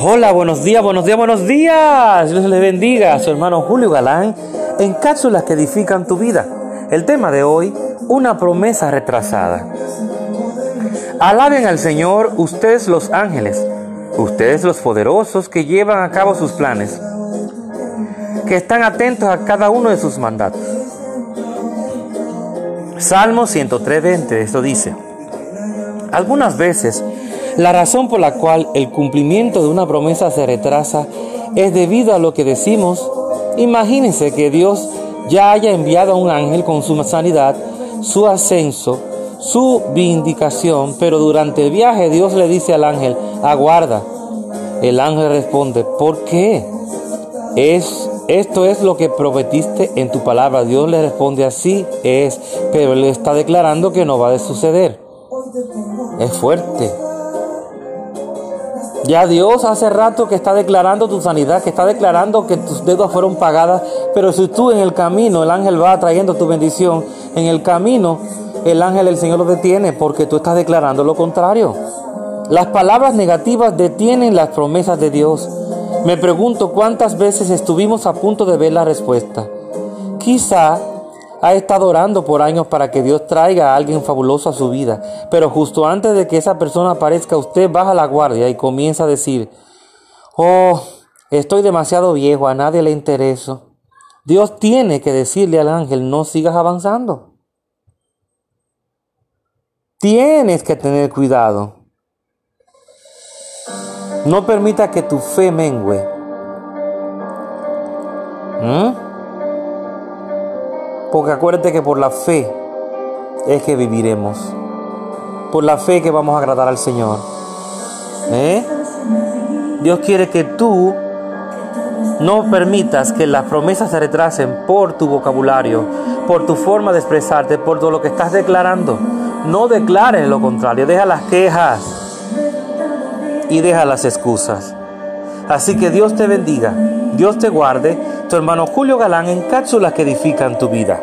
Hola, buenos días, buenos días, buenos días. Dios les bendiga a su hermano Julio Galán en cápsulas que edifican tu vida. El tema de hoy, una promesa retrasada. Alaben al Señor ustedes los ángeles, ustedes los poderosos que llevan a cabo sus planes, que están atentos a cada uno de sus mandatos. Salmo 103.20, esto dice, algunas veces la razón por la cual el cumplimiento de una promesa se retrasa es debido a lo que decimos. Imagínense que Dios ya haya enviado a un ángel con su sanidad, su ascenso, su vindicación, pero durante el viaje Dios le dice al ángel, aguarda. El ángel responde, ¿por qué? Es, esto es lo que prometiste en tu palabra. Dios le responde así es, pero le está declarando que no va a suceder. Es fuerte. Ya Dios hace rato que está declarando tu sanidad, que está declarando que tus deudas fueron pagadas, pero si tú en el camino, el ángel va trayendo tu bendición, en el camino el ángel del Señor lo detiene porque tú estás declarando lo contrario. Las palabras negativas detienen las promesas de Dios. Me pregunto cuántas veces estuvimos a punto de ver la respuesta. Quizá ha estado orando por años para que Dios traiga a alguien fabuloso a su vida, pero justo antes de que esa persona aparezca, usted baja la guardia y comienza a decir, oh, estoy demasiado viejo, a nadie le intereso. Dios tiene que decirle al ángel, no sigas avanzando. Tienes que tener cuidado. No permita que tu fe mengue. ¿Mm? Porque acuérdate que por la fe es que viviremos. Por la fe que vamos a agradar al Señor. ¿Eh? Dios quiere que tú no permitas que las promesas se retrasen por tu vocabulario, por tu forma de expresarte, por todo lo que estás declarando. No declares lo contrario, deja las quejas y deja las excusas. Así que Dios te bendiga, Dios te guarde tu hermano Julio Galán en cápsulas que edifican tu vida.